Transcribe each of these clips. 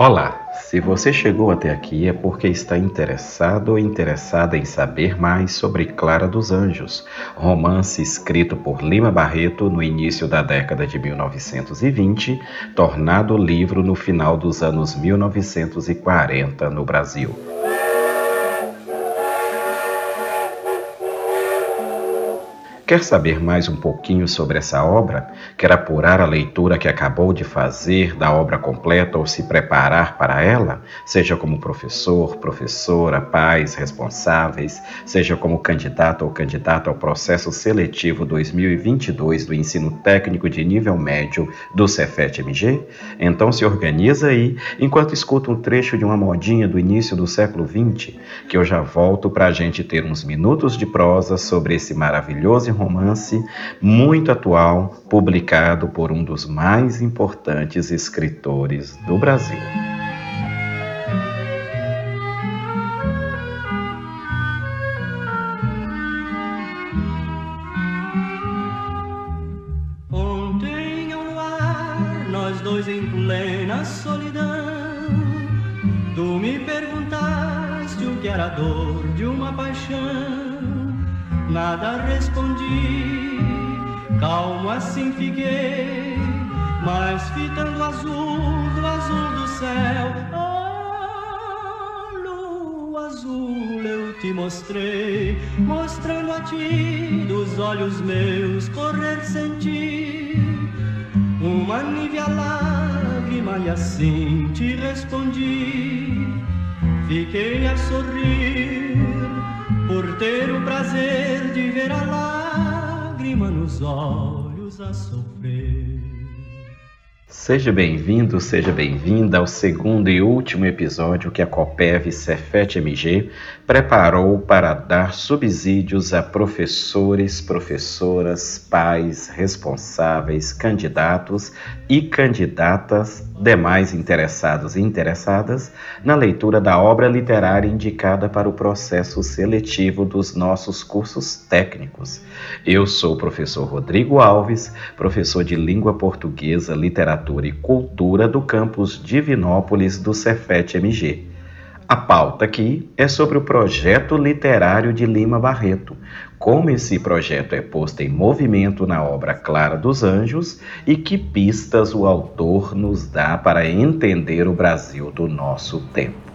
Olá! Se você chegou até aqui é porque está interessado ou interessada em saber mais sobre Clara dos Anjos, romance escrito por Lima Barreto no início da década de 1920, tornado livro no final dos anos 1940 no Brasil. Quer saber mais um pouquinho sobre essa obra? Quer apurar a leitura que acabou de fazer da obra completa ou se preparar para ela? Seja como professor, professora, pais, responsáveis, seja como candidato ou candidata ao processo seletivo 2022 do ensino técnico de nível médio do Cefet-MG? Então se organiza aí enquanto escuta um trecho de uma modinha do início do século XX, que eu já volto para a gente ter uns minutos de prosa sobre esse maravilhoso romance muito atual, publicado por um dos mais importantes escritores do Brasil. Ontem ao luar, nós dois em plena solidão, tu me perguntaste o que era dor de uma paixão nada respondi, calmo assim fiquei, mas fitando azul do azul do céu, oh, lua azul eu te mostrei, mostrando a ti dos olhos meus correr sentir uma nívea lágrima e assim te respondi, fiquei a sorrir por ter o prazer de ver a lágrima nos olhos a sofrer. Seja bem-vindo, seja bem-vinda ao segundo e último episódio que a Copeve Cefet MG preparou para dar subsídios a professores, professoras, pais, responsáveis, candidatos e candidatas, demais interessados e interessadas, na leitura da obra literária indicada para o processo seletivo dos nossos cursos técnicos. Eu sou o professor Rodrigo Alves, professor de língua portuguesa, literatura e cultura do campus Divinópolis do Cefet MG. A pauta aqui é sobre o projeto literário de Lima Barreto, como esse projeto é posto em movimento na obra Clara dos Anjos e que pistas o autor nos dá para entender o Brasil do nosso tempo.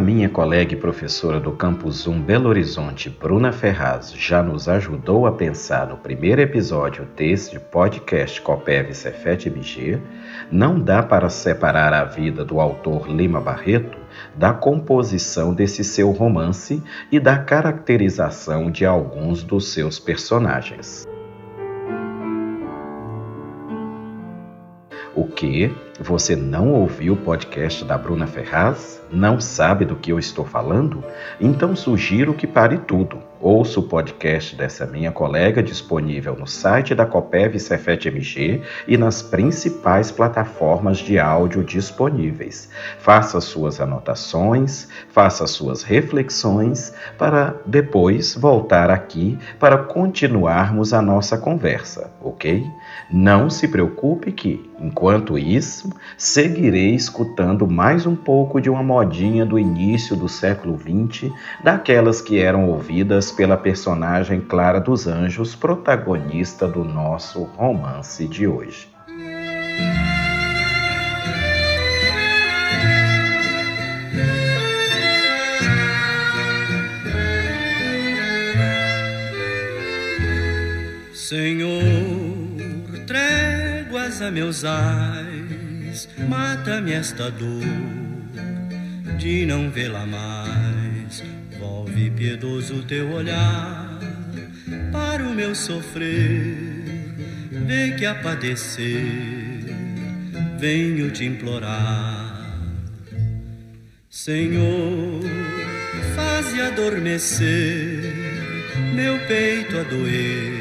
A minha colega e professora do Campus 1 Belo Horizonte, Bruna Ferraz, já nos ajudou a pensar no primeiro episódio deste podcast Copeve Cefet MG, não dá para separar a vida do autor Lima Barreto da composição desse seu romance e da caracterização de alguns dos seus personagens. O que? Você não ouviu o podcast da Bruna Ferraz? Não sabe do que eu estou falando? Então sugiro que pare tudo. Ouça o podcast dessa minha colega disponível no site da Copev Cefet MG e nas principais plataformas de áudio disponíveis. Faça suas anotações, faça suas reflexões para depois voltar aqui para continuarmos a nossa conversa, ok? Não se preocupe que, enquanto isso, seguirei escutando mais um pouco de uma modinha do início do século XX, daquelas que eram ouvidas pela personagem Clara dos Anjos, protagonista do nosso romance de hoje. Senhor, tréguas a meus ais mais, mata-me esta dor de não vê-la mais. Volve piedoso teu olhar para o meu sofrer, vê que a padecer venho te implorar. Senhor, faze adormecer meu peito a doer.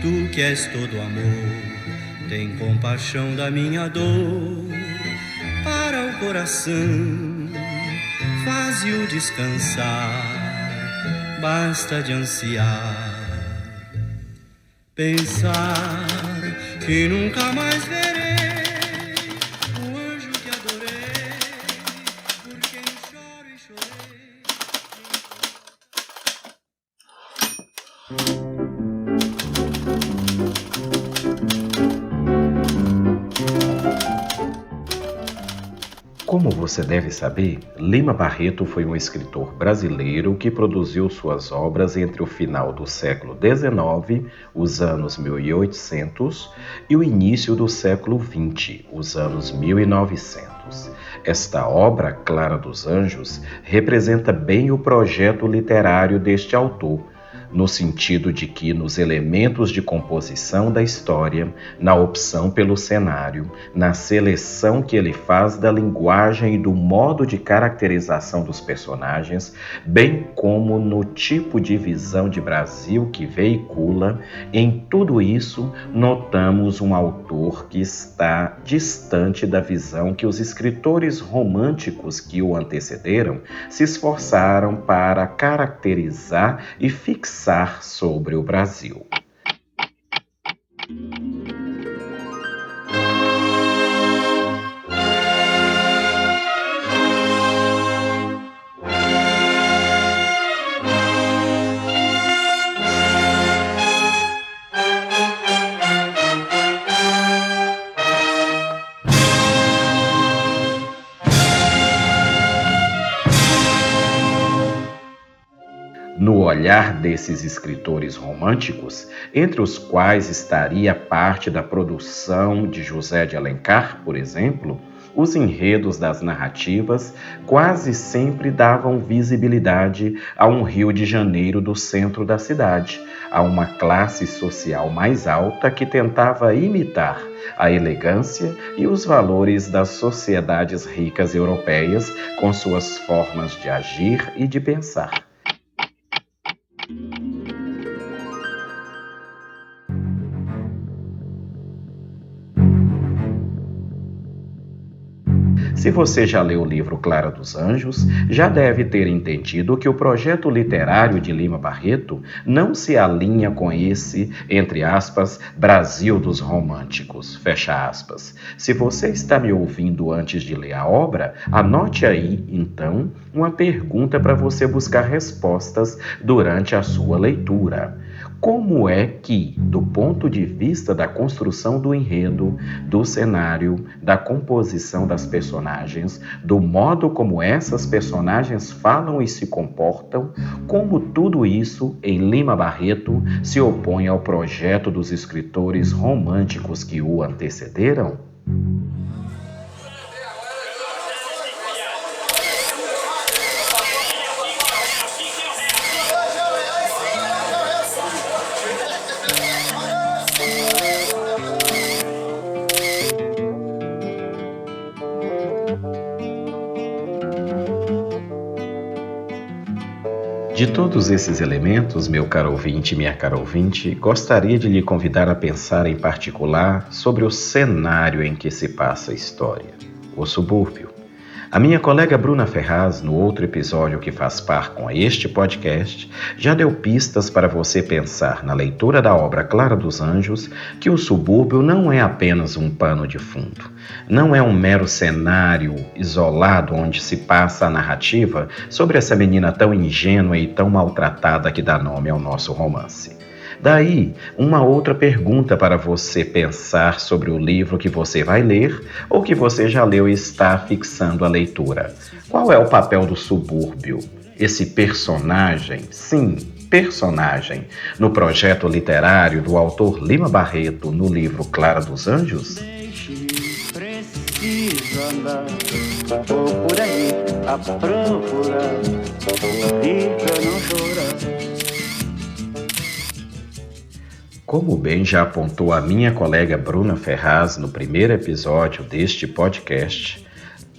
Tu que és todo amor, tem compaixão da minha dor. Para o coração, faze-o descansar, basta de ansiar. Pensar que nunca mais verei o anjo que adorei, por quem choro e chorei. Você deve saber, Lima Barreto foi um escritor brasileiro que produziu suas obras entre o final do século XIX, os anos 1800, e o início do século XX, os anos 1900. Esta obra, Clara dos Anjos, representa bem o projeto literário deste autor no sentido de que, nos elementos de composição da história, na opção pelo cenário, na seleção que ele faz da linguagem e do modo de caracterização dos personagens, bem como no tipo de visão de Brasil que veicula, em tudo isso notamos um autor que está distante da visão que os escritores românticos que o antecederam se esforçaram para caracterizar e fixar pensar sobre o Brasil. Olhar desses escritores românticos, entre os quais estaria parte da produção de José de Alencar, por exemplo, os enredos das narrativas quase sempre davam visibilidade a um Rio de Janeiro do centro da cidade, a uma classe social mais alta que tentava imitar a elegância e os valores das sociedades ricas europeias com suas formas de agir e de pensar. Se você já leu o livro Clara dos Anjos, já deve ter entendido que o projeto literário de Lima Barreto não se alinha com esse, entre aspas, Brasil dos românticos, fecha aspas. Se você está me ouvindo antes de ler a obra, anote aí, então, uma pergunta para você buscar respostas durante a sua leitura. Como é que, do ponto de vista da construção do enredo, do cenário, da composição das personagens, do modo como essas personagens falam e se comportam, como tudo isso, em Lima Barreto, se opõe ao projeto dos escritores românticos que o antecederam? De todos esses elementos, meu caro ouvinte e minha cara ouvinte, gostaria de lhe convidar a pensar em particular sobre o cenário em que se passa a história, o subúrbio. A minha colega Bruna Ferraz, no outro episódio que faz par com este podcast, já deu pistas para você pensar na leitura da obra Clara dos Anjos que o subúrbio não é apenas um pano de fundo, não é um mero cenário isolado onde se passa a narrativa sobre essa menina tão ingênua e tão maltratada que dá nome ao nosso romance. Daí, uma outra pergunta para você pensar sobre o livro que você vai ler ou que você já leu e está fixando a leitura. Qual é o papel do subúrbio? Esse personagem, sim, personagem, no projeto literário do autor Lima Barreto no livro Clara dos Anjos? Andar, por aí a Como bem já apontou a minha colega Bruna Ferraz no primeiro episódio deste podcast,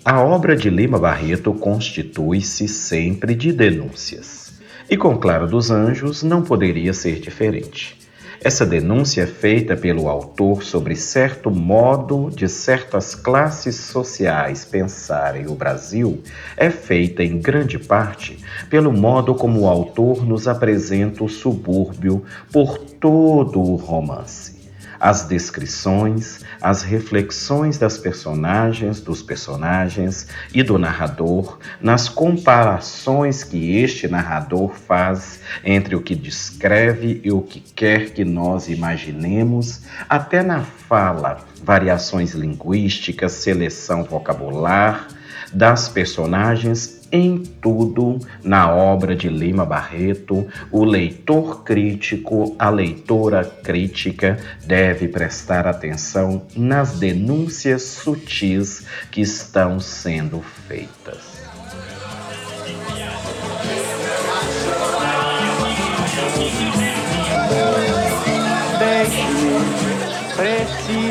a obra de Lima Barreto constitui-se sempre de denúncias. E com Clara dos Anjos não poderia ser diferente. Essa denúncia é feita pelo autor sobre certo modo de certas classes sociais pensarem o Brasil. É feita em grande parte pelo modo como o autor nos apresenta o subúrbio por todo o romance as descrições, as reflexões das personagens, dos personagens e do narrador, nas comparações que este narrador faz entre o que descreve e o que quer que nós imaginemos, até na fala, variações linguísticas, seleção vocabular das personagens em tudo na obra de Lima Barreto, o leitor crítico, a leitora crítica deve prestar atenção nas denúncias sutis que estão sendo feitas. Deixe-me, preciso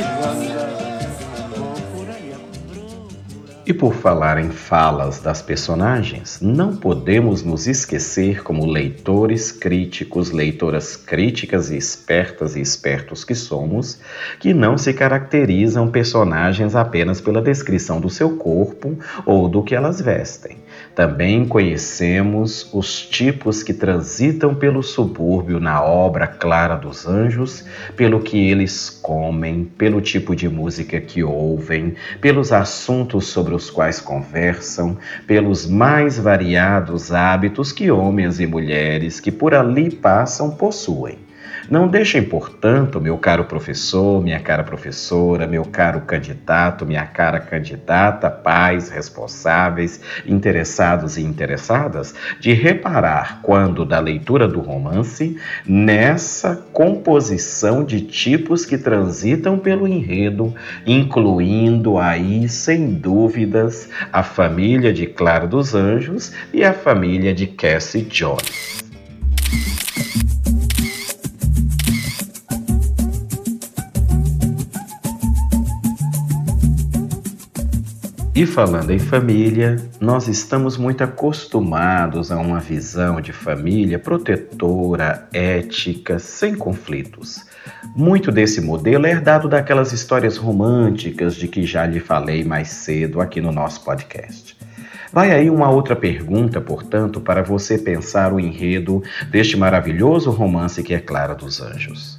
por falar em falas das personagens, não podemos nos esquecer, como leitores críticos, leitoras críticas e espertas e espertos que somos, que não se caracterizam personagens apenas pela descrição do seu corpo ou do que elas vestem. Também conhecemos os tipos que transitam pelo subúrbio na obra Clara dos Anjos, pelo que eles comem, pelo tipo de música que ouvem, pelos assuntos sobre os quais conversam, pelos mais variados hábitos que homens e mulheres que por ali passam possuem. Não deixem, portanto, meu caro professor, minha cara professora, meu caro candidato, minha cara candidata, pais responsáveis, interessados e interessadas, de reparar quando da leitura do romance nessa composição de tipos que transitam pelo enredo, incluindo aí, sem dúvidas, a família de Clara dos Anjos e a família de Cassie Jones. E falando em família, nós estamos muito acostumados a uma visão de família protetora, ética, sem conflitos. Muito desse modelo é herdado daquelas histórias românticas de que já lhe falei mais cedo aqui no nosso podcast. Vai aí uma outra pergunta, portanto, para você pensar o enredo deste maravilhoso romance que é Clara dos Anjos.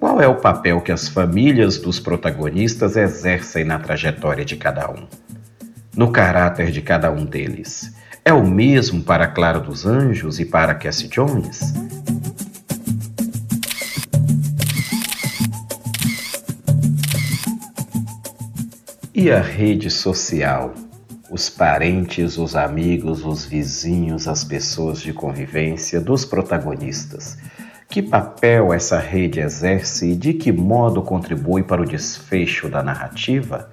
Qual é o papel que as famílias dos protagonistas exercem na trajetória de cada um? No caráter de cada um deles. É o mesmo para Clara dos Anjos e para Cassie Jones? E a rede social? Os parentes, os amigos, os vizinhos, as pessoas de convivência dos protagonistas. Que papel essa rede exerce e de que modo contribui para o desfecho da narrativa?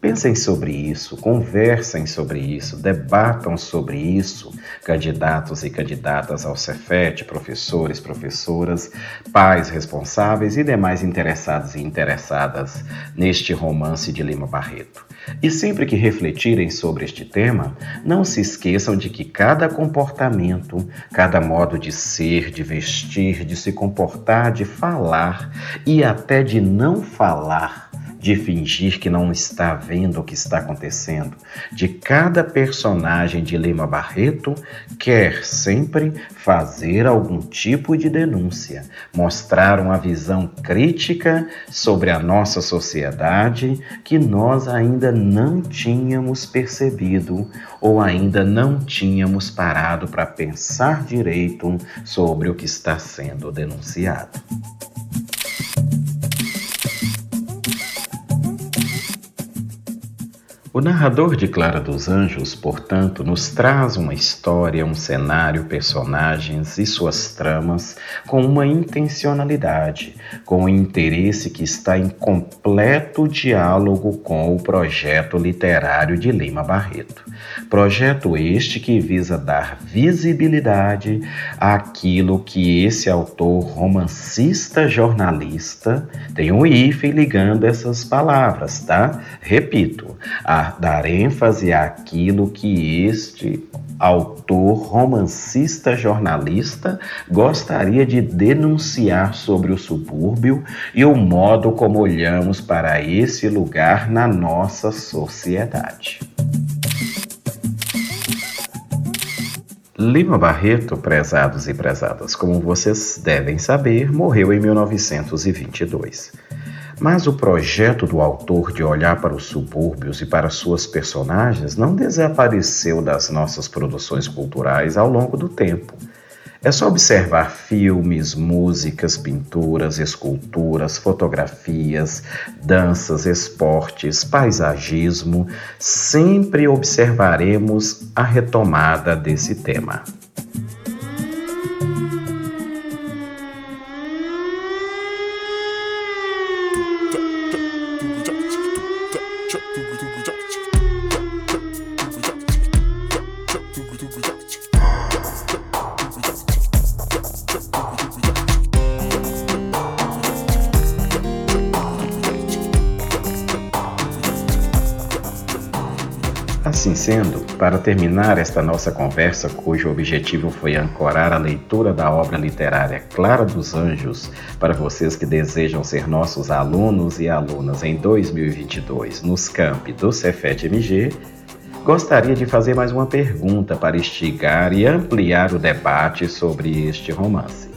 Pensem sobre isso, conversem sobre isso, debatam sobre isso, candidatos e candidatas ao Cefet, professores, professoras, pais responsáveis e demais interessados e interessadas neste romance de Lima Barreto. E sempre que refletirem sobre este tema, não se esqueçam de que cada comportamento, cada modo de ser, de vestir, de se comportar, de falar e até de não falar de fingir que não está vendo o que está acontecendo, de cada personagem de Lima Barreto quer sempre fazer algum tipo de denúncia, mostrar uma visão crítica sobre a nossa sociedade que nós ainda não tínhamos percebido ou ainda não tínhamos parado para pensar direito sobre o que está sendo denunciado. O narrador de Clara dos Anjos, portanto, nos traz uma história, um cenário, personagens e suas tramas com uma intencionalidade, com um interesse que está em completo diálogo com o projeto literário de Lima Barreto. Projeto este que visa dar visibilidade àquilo que esse autor romancista jornalista tem um hífen ligando essas palavras, tá? Repito, a dar ênfase àquilo que este autor, romancista, jornalista gostaria de denunciar sobre o subúrbio e o modo como olhamos para esse lugar na nossa sociedade. Lima Barreto, prezados e prezadas, como vocês devem saber, morreu em 1922. Mas o projeto do autor de olhar para os subúrbios e para suas personagens não desapareceu das nossas produções culturais ao longo do tempo. É só observar filmes, músicas, pinturas, esculturas, fotografias, danças, esportes, paisagismo, sempre observaremos a retomada desse tema. Assim sendo, para terminar esta nossa conversa, cujo objetivo foi ancorar a leitura da obra literária Clara dos Anjos para vocês que desejam ser nossos alunos e alunas em 2022 nos campi do Cefet MG, gostaria de fazer mais uma pergunta para instigar e ampliar o debate sobre este romance.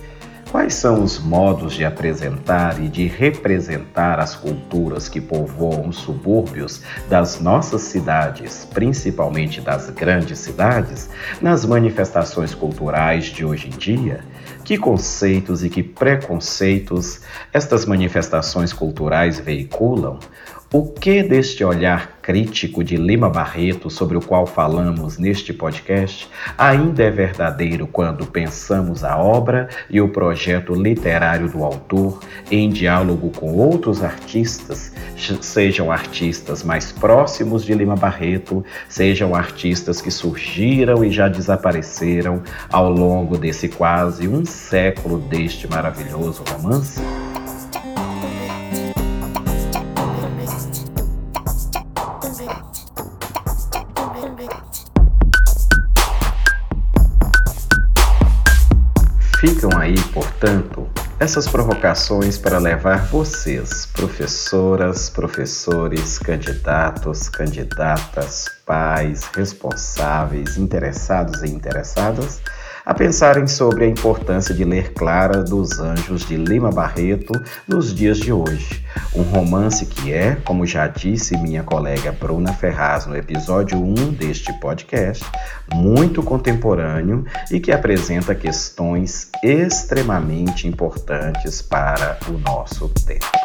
Quais são os modos de apresentar e de representar as culturas que povoam os subúrbios das nossas cidades, principalmente das grandes cidades, nas manifestações culturais de hoje em dia? Que conceitos e que preconceitos estas manifestações culturais veiculam? O que deste olhar crítico de Lima Barreto, sobre o qual falamos neste podcast, ainda é verdadeiro quando pensamos a obra e o projeto literário do autor em diálogo com outros artistas, sejam artistas mais próximos de Lima Barreto, sejam artistas que surgiram e já desapareceram ao longo desse quase um século deste maravilhoso romance? Essas provocações para levar vocês, professoras, professores, candidatos, candidatas, pais, responsáveis, interessados e interessadas, a pensarem sobre a importância de ler Clara dos Anjos de Lima Barreto nos dias de hoje. Um romance que é, como já disse minha colega Bruna Ferraz no episódio 1 deste podcast, muito contemporâneo e que apresenta questões extremamente importantes para o nosso tempo.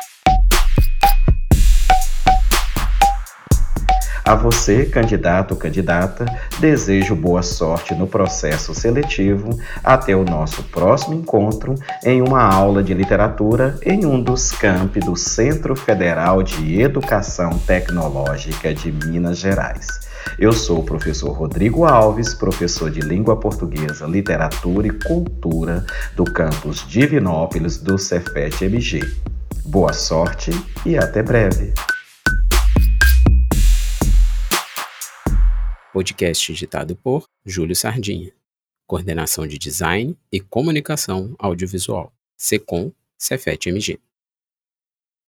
A você, candidato ou candidata, desejo boa sorte no processo seletivo. Até o nosso próximo encontro em uma aula de literatura em um dos campi do Centro Federal de Educação Tecnológica de Minas Gerais. Eu sou o professor Rodrigo Alves, professor de Língua Portuguesa, Literatura e Cultura do campus Divinópolis do Cefet MG. Boa sorte e até breve! Podcast editado por Júlio Sardinha. Coordenação de Design e Comunicação Audiovisual. Secom Cefet MG.